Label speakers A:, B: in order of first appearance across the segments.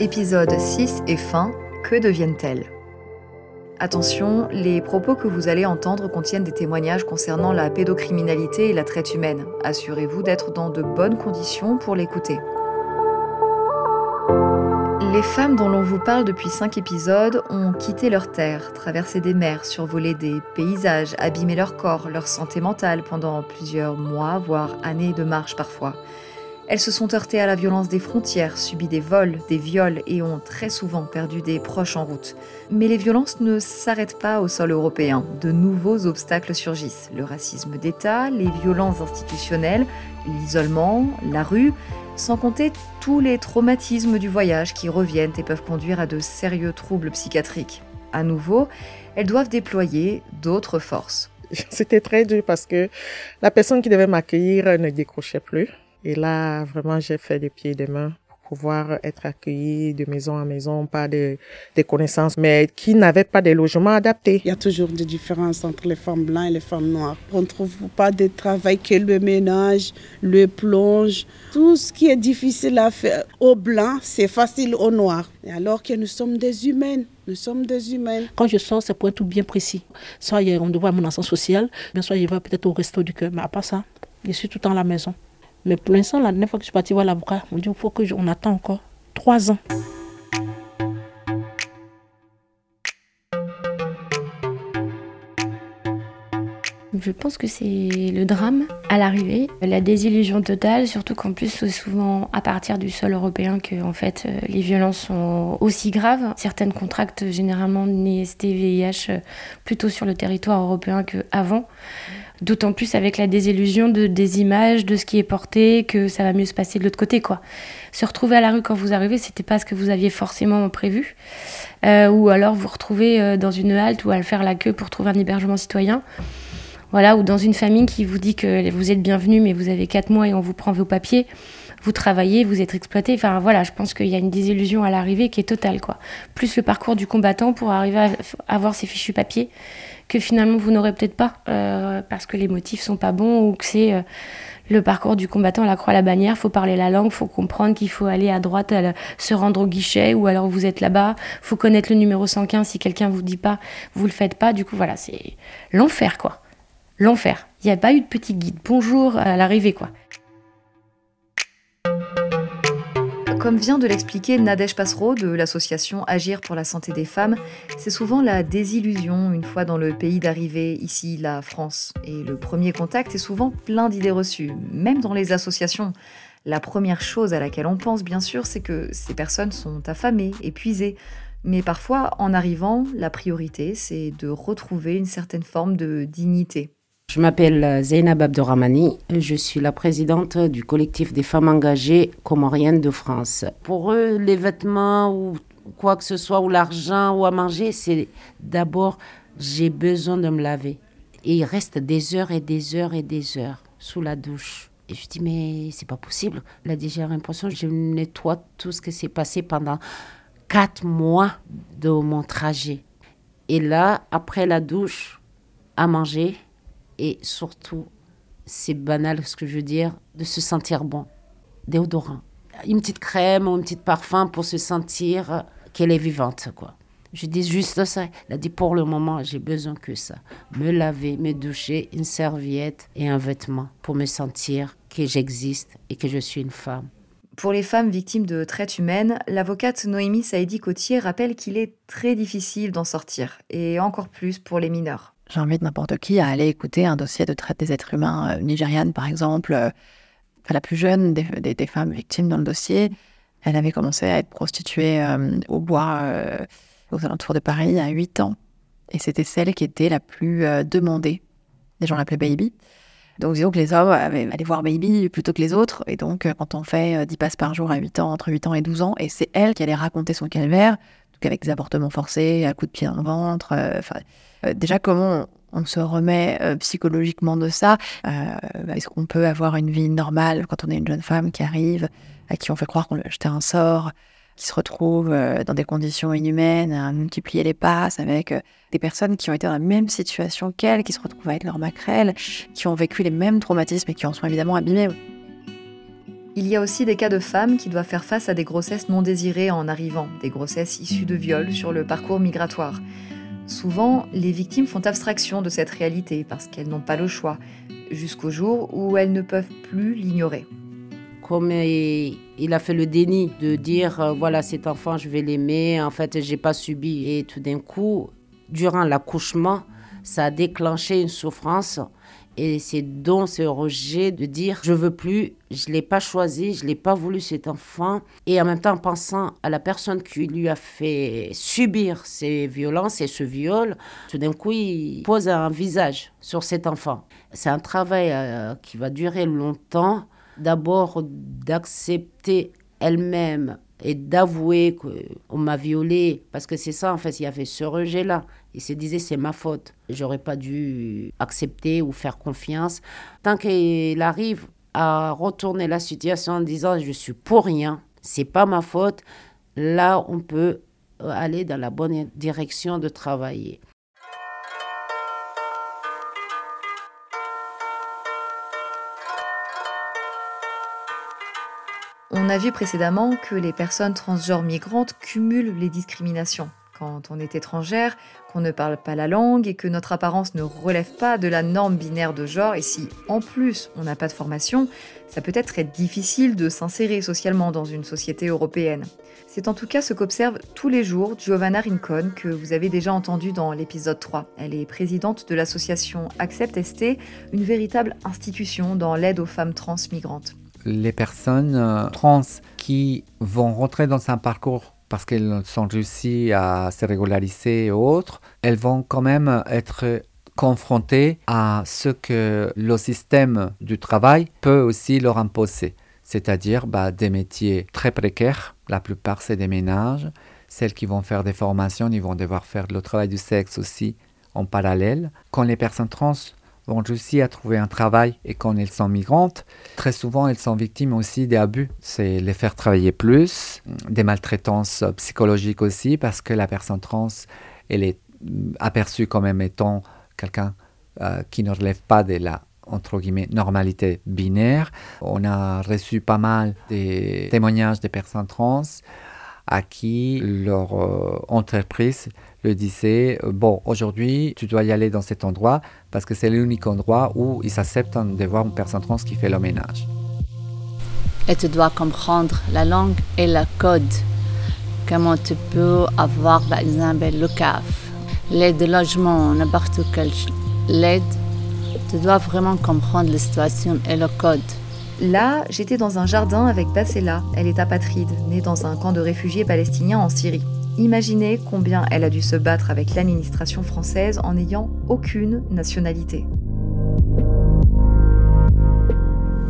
A: Épisode 6 et fin, que deviennent-elles? Attention, les propos que vous allez entendre contiennent des témoignages concernant la pédocriminalité et la traite humaine. Assurez-vous d'être dans de bonnes conditions pour l'écouter. Les femmes dont l'on vous parle depuis cinq épisodes ont quitté leur terre, traversé des mers, survolé des paysages, abîmé leur corps, leur santé mentale pendant plusieurs mois, voire années de marche parfois. Elles se sont heurtées à la violence des frontières, subi des vols, des viols et ont très souvent perdu des proches en route. Mais les violences ne s'arrêtent pas au sol européen. De nouveaux obstacles surgissent. Le racisme d'État, les violences institutionnelles, l'isolement, la rue, sans compter tous les traumatismes du voyage qui reviennent et peuvent conduire à de sérieux troubles psychiatriques. À nouveau, elles doivent déployer d'autres forces.
B: C'était très dur parce que la personne qui devait m'accueillir ne décrochait plus. Et là, vraiment, j'ai fait des pieds et des mains pour pouvoir être accueilli de maison à maison par des, des connaissances, mais qui n'avaient pas de logement adapté.
C: Il y a toujours des différences entre les femmes blanches et les femmes noires. On ne trouve pas de travail que le ménage, le plonge. Tout ce qui est difficile à faire au blanc, c'est facile au noir. alors que nous sommes des humaines. Nous sommes des humains.
D: Quand je sors, c'est pour être tout bien précis. Soit on doit mon ascenseur social, bien soit je vais peut-être au resto du cœur, mais à part ça, je suis tout le temps à la maison. Mais pour l'instant, la dernière fois que je suis partie voir l'avocat, on dit qu'il faut qu'on attend encore trois ans.
E: Je pense que c'est le drame à l'arrivée, la désillusion totale, surtout qu'en plus c'est souvent à partir du sol européen que en fait euh, les violences sont aussi graves. Certaines contractent généralement NIST, VIH euh, plutôt sur le territoire européen qu'avant. D'autant plus avec la désillusion de, des images, de ce qui est porté, que ça va mieux se passer de l'autre côté. quoi. Se retrouver à la rue quand vous arrivez, c'était pas ce que vous aviez forcément prévu. Euh, ou alors vous retrouvez euh, dans une halte ou à faire la queue pour trouver un hébergement citoyen. Voilà, ou dans une famille qui vous dit que vous êtes bienvenu, mais vous avez quatre mois et on vous prend vos papiers. Vous travaillez, vous êtes exploité. Enfin voilà, je pense qu'il y a une désillusion à l'arrivée qui est totale. quoi. Plus le parcours du combattant pour arriver à avoir ses fichus papiers que finalement vous n'aurez peut-être pas euh, parce que les motifs sont pas bons ou que c'est euh, le parcours du combattant à la croix la bannière, faut parler la langue, faut comprendre qu'il faut aller à droite, se rendre au guichet ou alors vous êtes là-bas, faut connaître le numéro 115 si quelqu'un vous dit pas, vous le faites pas. Du coup voilà, c'est l'enfer quoi. L'enfer. Il n'y a pas eu de petit guide. Bonjour à l'arrivée quoi.
A: Comme vient de l'expliquer Nadège Passero de l'association Agir pour la santé des femmes, c'est souvent la désillusion une fois dans le pays d'arrivée, ici la France. Et le premier contact est souvent plein d'idées reçues, même dans les associations. La première chose à laquelle on pense, bien sûr, c'est que ces personnes sont affamées, épuisées. Mais parfois, en arrivant, la priorité, c'est de retrouver une certaine forme de dignité.
F: Je m'appelle Zeynab Abdurrahmani. Je suis la présidente du collectif des femmes engagées comoriennes de France. Pour eux, les vêtements ou quoi que ce soit, ou l'argent ou à manger, c'est d'abord j'ai besoin de me laver. Et il reste des heures et des heures et des heures sous la douche. Et je dis, mais c'est pas possible. Là, déjà, j'ai l'impression je nettoie tout ce qui s'est passé pendant quatre mois de mon trajet. Et là, après la douche, à manger, et surtout, c'est banal ce que je veux dire, de se sentir bon. Déodorant. Une petite crème ou un petit parfum pour se sentir qu'elle est vivante, quoi. Je dis juste ça. Il a dit pour le moment, j'ai besoin que ça. Me laver, me doucher, une serviette et un vêtement pour me sentir que j'existe et que je suis une femme.
A: Pour les femmes victimes de traite humaine, l'avocate Noémie Saïdi Cotier rappelle qu'il est très difficile d'en sortir, et encore plus pour les mineurs.
G: J'invite n'importe qui à aller écouter un dossier de traite des êtres humains euh, nigériane, par exemple. Euh, la plus jeune des, femmes victimes dans le dossier, elle avait commencé à être prostituée euh, au bois aux alentours de Paris à 8 ans. Et c'était celle qui était la plus demandée. Les gens l'appelaient Baby. Donc, disons que les hommes allaient voir Baby plutôt que les autres. Et donc, quand on fait 10 passes par jour à 8 ans, entre 8 ans et 12 ans, et c'est elle qui allait raconter son calvaire, avec des avortements forcés, à coups de pied dans le ventre. Enfin, euh, déjà, comment on se remet euh, psychologiquement de ça euh, Est-ce qu'on peut avoir une vie normale quand on est une jeune femme qui arrive, à qui on fait croire qu'on lui a jeté un sort, qui se retrouve dans des conditions inhumaines, à multiplier les passes avec des personnes qui ont été dans la même situation qu'elle, qui se retrouvent à être leur maquerelle, qui ont vécu les mêmes traumatismes et qui en sont évidemment abîmées
A: Il y a aussi des cas de femmes qui doivent faire face à des grossesses non désirées en arrivant, des grossesses issues de viols sur le parcours migratoire. Souvent, les victimes font abstraction de cette réalité parce qu'elles n'ont pas le choix, jusqu'au jour où elles ne peuvent plus l'ignorer.
F: Comme il a fait le déni de dire euh, voilà cet enfant je vais l'aimer, en fait j'ai pas subi et tout d'un coup durant l'accouchement ça a déclenché une souffrance et c'est donc ce rejet de dire je veux plus, je l'ai pas choisi, je l'ai pas voulu cet enfant. Et en même temps, en pensant à la personne qui lui a fait subir ces violences et ce viol, tout d'un coup, il pose un visage sur cet enfant. C'est un travail euh, qui va durer longtemps. D'abord, d'accepter elle-même et d'avouer qu'on m'a violée, parce que c'est ça en fait, il y avait ce rejet-là. Il se disait c'est ma faute, j'aurais pas dû accepter ou faire confiance. Tant qu'il arrive à retourner la situation en disant je suis pour rien, c'est pas ma faute, là on peut aller dans la bonne direction de travailler.
A: On a vu précédemment que les personnes transgenres migrantes cumulent les discriminations. Quand on est étrangère, qu'on ne parle pas la langue et que notre apparence ne relève pas de la norme binaire de genre, et si en plus on n'a pas de formation, ça peut être très difficile de s'insérer socialement dans une société européenne. C'est en tout cas ce qu'observe tous les jours Giovanna Rincon, que vous avez déjà entendu dans l'épisode 3. Elle est présidente de l'association Accept ST, une véritable institution dans l'aide aux femmes trans migrantes
H: les personnes euh, trans qui vont rentrer dans un parcours parce qu'elles sont réussies à se régulariser et autres, elles vont quand même être confrontées à ce que le système du travail peut aussi leur imposer, c'est-à-dire bah, des métiers très précaires, la plupart c'est des ménages, celles qui vont faire des formations, ils vont devoir faire le travail du sexe aussi en parallèle. Quand les personnes trans vont réussir à trouver un travail et quand elles sont migrantes, très souvent elles sont victimes aussi des abus. C'est les faire travailler plus, des maltraitances psychologiques aussi parce que la personne trans, elle est aperçue quand même étant quelqu'un euh, qui ne relève pas de la entre guillemets, normalité binaire. On a reçu pas mal des témoignages des personnes trans à qui leur euh, entreprise le disait, euh, bon, aujourd'hui, tu dois y aller dans cet endroit parce que c'est l'unique endroit où ils acceptent de voir une personne trans qui fait le ménage.
I: Et tu dois comprendre la langue et le code. Comment tu peux avoir, par exemple, le CAF, l'aide de logement, n'importe quelle aide. Tu dois vraiment comprendre la situation et le code.
A: Là, j'étais dans un jardin avec Bassela. Elle est apatride, née dans un camp de réfugiés palestiniens en Syrie. Imaginez combien elle a dû se battre avec l'administration française en n'ayant aucune nationalité.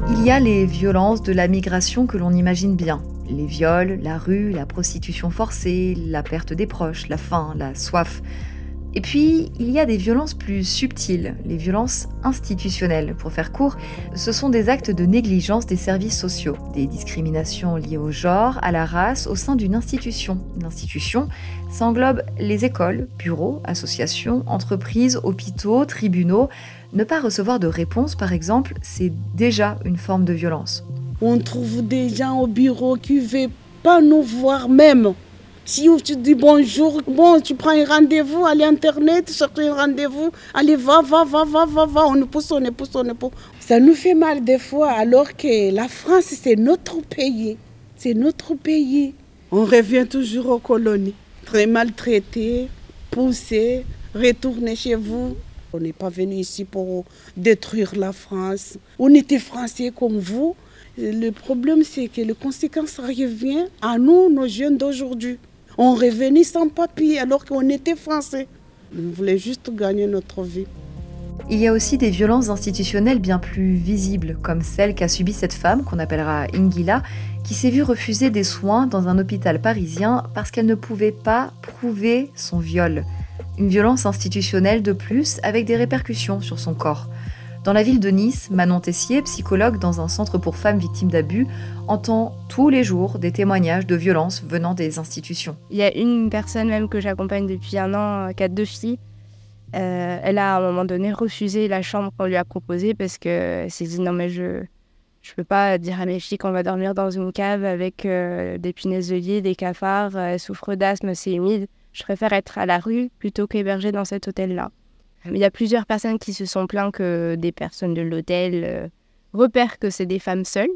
A: Il y a les violences de la migration que l'on imagine bien. Les viols, la rue, la prostitution forcée, la perte des proches, la faim, la soif. Et puis, il y a des violences plus subtiles, les violences institutionnelles. Pour faire court, ce sont des actes de négligence des services sociaux, des discriminations liées au genre, à la race, au sein d'une institution. L'institution, ça englobe les écoles, bureaux, associations, entreprises, hôpitaux, tribunaux. Ne pas recevoir de réponse, par exemple, c'est déjà une forme de violence.
C: On trouve des gens au bureau qui ne veulent pas nous voir même. Si tu dis bonjour, bon, tu prends un rendez-vous, allez Internet, sors un rendez-vous, allez, va, va, va, va, va, va, on nous pousse, on nous pousse, on nous pousse. Ça nous fait mal des fois, alors que la France, c'est notre pays. C'est notre pays. On revient toujours aux colonies, très maltraités, poussés, retournez chez vous. On n'est pas venu ici pour détruire la France. On était français comme vous. Le problème, c'est que les conséquences reviennent à nous, nos jeunes d'aujourd'hui. On revenait sans papier alors qu'on était français. On voulait juste gagner notre vie.
A: Il y a aussi des violences institutionnelles bien plus visibles, comme celle qu'a subie cette femme, qu'on appellera Ingila, qui s'est vue refuser des soins dans un hôpital parisien parce qu'elle ne pouvait pas prouver son viol. Une violence institutionnelle de plus avec des répercussions sur son corps. Dans la ville de Nice, Manon Tessier, psychologue dans un centre pour femmes victimes d'abus, entend tous les jours des témoignages de violences venant des institutions.
J: Il y a une personne même que j'accompagne depuis un an, euh, qui a deux filles. Euh, elle a à un moment donné refusé la chambre qu'on lui a proposée parce que s'est dit non mais je Je peux pas dire à mes filles qu'on va dormir dans une cave avec des punaises de lit, des cafards, elles souffrent d'asthme, c'est humide. Je préfère être à la rue plutôt qu'hébergée dans cet hôtel-là. Il y a plusieurs personnes qui se sont plaintes que des personnes de l'hôtel repèrent que c'est des femmes seules.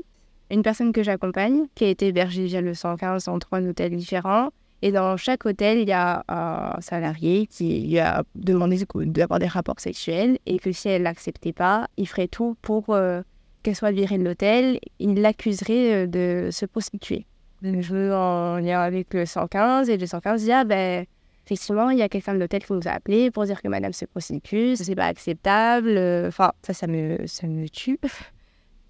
J: Une personne que j'accompagne, qui a été hébergée via le 115 dans trois hôtels différents, et dans chaque hôtel, il y a un salarié qui lui a demandé d'avoir des rapports sexuels et que si elle l'acceptait pas, il ferait tout pour euh, qu'elle soit virée de l'hôtel. Il l'accuserait euh, de se prostituer. Je veux en lien avec le 115 et le 115 dit ah ben effectivement il y a quelqu'un de l'hôtel qui nous a appelé pour dire que madame se prostitue, c'est pas acceptable. Enfin ça ça me ça me tue.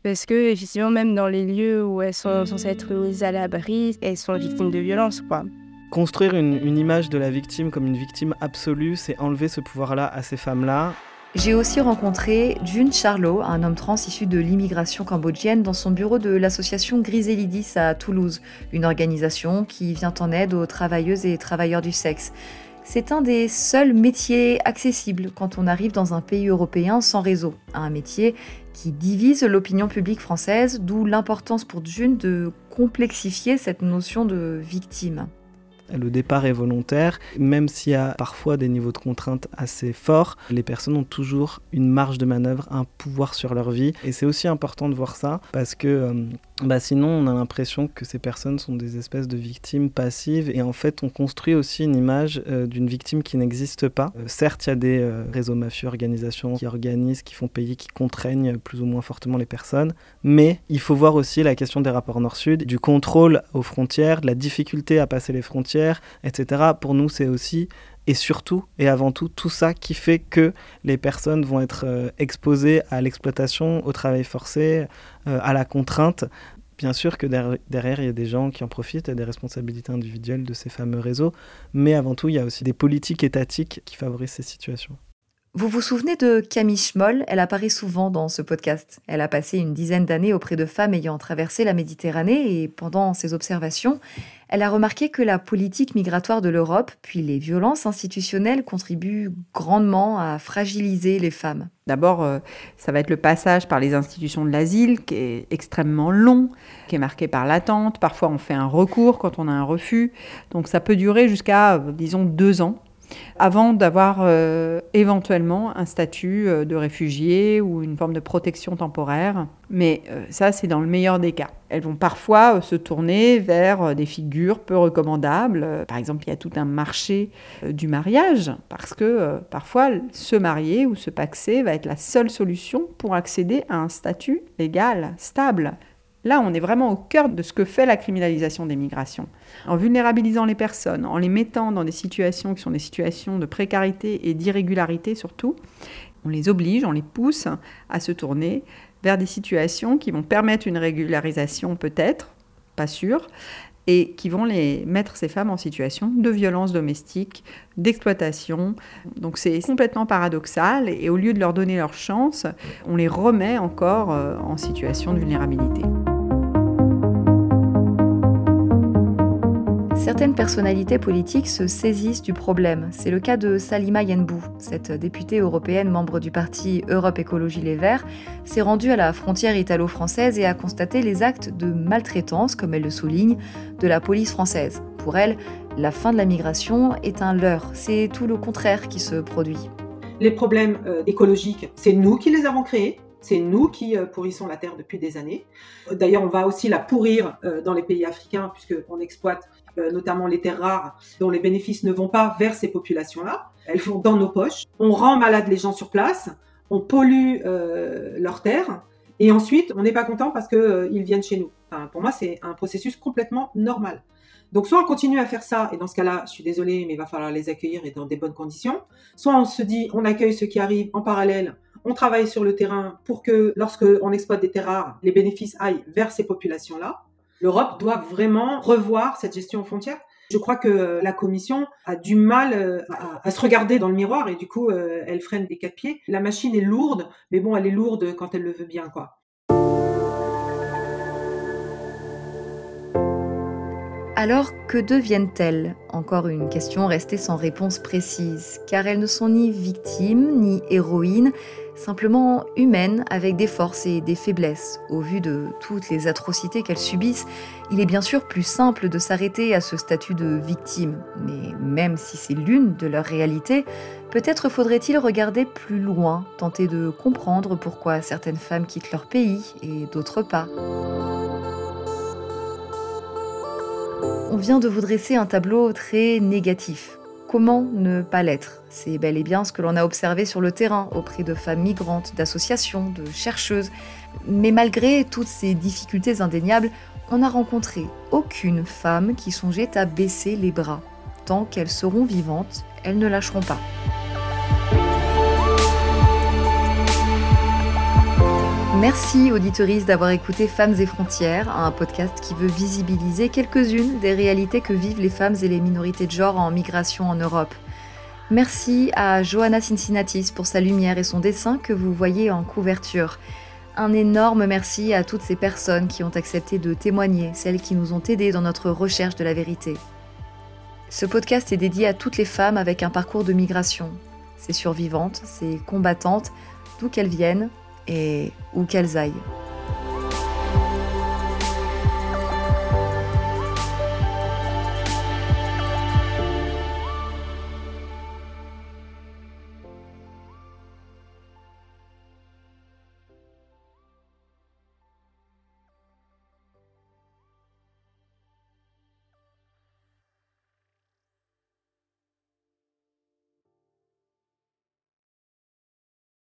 J: Parce que, effectivement, même dans les lieux où elles sont censées être mises à l'abri, elles sont victimes de violences, quoi.
K: Construire une, image de la victime comme une victime absolue, c'est enlever ce pouvoir-là à ces femmes-là.
A: J'ai aussi rencontré Jun Charlot, un homme trans issu de l'immigration cambodgienne, dans son bureau de l'association Griselidis à Toulouse, une organisation qui vient en aide aux travailleuses et travailleurs du sexe. C'est un des seuls métiers accessibles quand on arrive dans un pays européen sans réseau, un métier qui divise l'opinion publique française, d'où l'importance pour June de complexifier cette notion de victime.
K: Le départ est volontaire, même s'il y a parfois des niveaux de contrainte assez forts, les personnes ont toujours une marge de manœuvre, un pouvoir sur leur vie. Et c'est aussi important de voir ça parce que euh, bah sinon on a l'impression que ces personnes sont des espèces de victimes passives et en fait on construit aussi une image euh, d'une victime qui n'existe pas. Euh, certes il y a des euh, réseaux mafieux, organisations qui organisent, qui font payer, qui contraignent plus ou moins fortement les personnes, mais il faut voir aussi la question des rapports nord-sud, du contrôle aux frontières, de la difficulté à passer les frontières, etc. Pour nous c'est aussi et surtout et avant tout tout ça qui fait que les personnes vont être euh, exposées à l'exploitation, au travail forcé, euh, à la contrainte. Bien sûr que derrière, il y a des gens qui en profitent, il y a des responsabilités individuelles de ces fameux réseaux, mais avant tout, il y a aussi des politiques étatiques qui favorisent ces situations.
A: Vous vous souvenez de Camille Schmoll? Elle apparaît souvent dans ce podcast. Elle a passé une dizaine d'années auprès de femmes ayant traversé la Méditerranée et pendant ses observations, elle a remarqué que la politique migratoire de l'Europe, puis les violences institutionnelles contribuent grandement à fragiliser les femmes.
L: D'abord, euh, ça va être le passage par les institutions de l'asile qui est extrêmement long, qui est marqué par l'attente. Parfois, on fait un recours quand on a un refus. Donc, ça peut durer jusqu'à, euh, disons, deux ans avant d'avoir euh, éventuellement un statut euh, de réfugié ou une forme de protection temporaire. Mais euh, ça, c'est dans le meilleur des cas. Elles vont parfois se tourner vers des figures peu recommandables. Par exemple, il y a tout un marché du mariage, parce que parfois, se marier ou se paxer va être la seule solution pour accéder à un statut légal, stable. Là, on est vraiment au cœur de ce que fait la criminalisation des migrations. En vulnérabilisant les personnes, en les mettant dans des situations qui sont des situations de précarité et d'irrégularité surtout, on les oblige, on les pousse à se tourner vers des situations qui vont permettre une régularisation peut-être, pas sûr, et qui vont les mettre ces femmes en situation de violence domestique, d'exploitation. Donc c'est complètement paradoxal et au lieu de leur donner leur chance, on les remet encore euh, en situation de vulnérabilité.
A: Certaines personnalités politiques se saisissent du problème. C'est le cas de Salima Yenbou. Cette députée européenne membre du parti Europe Écologie Les Verts s'est rendue à la frontière italo-française et a constaté les actes de maltraitance, comme elle le souligne, de la police française. Pour elle, la fin de la migration est un leurre. C'est tout le contraire qui se produit.
M: Les problèmes euh, écologiques, c'est nous qui les avons créés. C'est nous qui euh, pourrissons la terre depuis des années. D'ailleurs, on va aussi la pourrir euh, dans les pays africains puisqu'on exploite notamment les terres rares, dont les bénéfices ne vont pas vers ces populations-là. Elles vont dans nos poches. On rend malades les gens sur place, on pollue euh, leurs terres, et ensuite on n'est pas content parce qu'ils euh, viennent chez nous. pour moi, c'est un processus complètement normal. Donc soit on continue à faire ça, et dans ce cas-là, je suis désolée, mais il va falloir les accueillir et dans des bonnes conditions. Soit on se dit, on accueille ceux qui arrivent en parallèle, on travaille sur le terrain pour que lorsque on exploite des terres rares, les bénéfices aillent vers ces populations-là. L'Europe doit vraiment revoir cette gestion aux frontières. Je crois que la Commission a du mal euh, à, se regarder dans le miroir et du coup, euh, elle freine des quatre pieds. La machine est lourde, mais bon, elle est lourde quand elle le veut bien, quoi.
A: Alors, que deviennent-elles? Encore une question restée sans réponse précise, car elles ne sont ni victimes ni héroïnes, simplement humaines avec des forces et des faiblesses. Au vu de toutes les atrocités qu'elles subissent, il est bien sûr plus simple de s'arrêter à ce statut de victime. Mais même si c'est l'une de leurs réalités, peut-être faudrait-il regarder plus loin, tenter de comprendre pourquoi certaines femmes quittent leur pays et d'autres pas. On vient de vous dresser un tableau très négatif. Comment ne pas l'être C'est bel et bien ce que l'on a observé sur le terrain auprès de femmes migrantes, d'associations, de chercheuses. Mais malgré toutes ces difficultés indéniables, on n'a rencontré aucune femme qui songeait à baisser les bras. Tant qu'elles seront vivantes, elles ne lâcheront pas. Merci auditories d'avoir écouté Femmes et Frontières, un podcast qui veut visibiliser quelques-unes des réalités que vivent les femmes et les minorités de genre en migration en Europe. Merci à Johanna Cincinnatis pour sa lumière et son dessin que vous voyez en couverture. Un énorme merci à toutes ces personnes qui ont accepté de témoigner, celles qui nous ont aidés dans notre recherche de la vérité. Ce podcast est dédié à toutes les femmes avec un parcours de migration. Ces survivantes, ces combattantes, d'où qu'elles viennent, et où qu'elles aillent.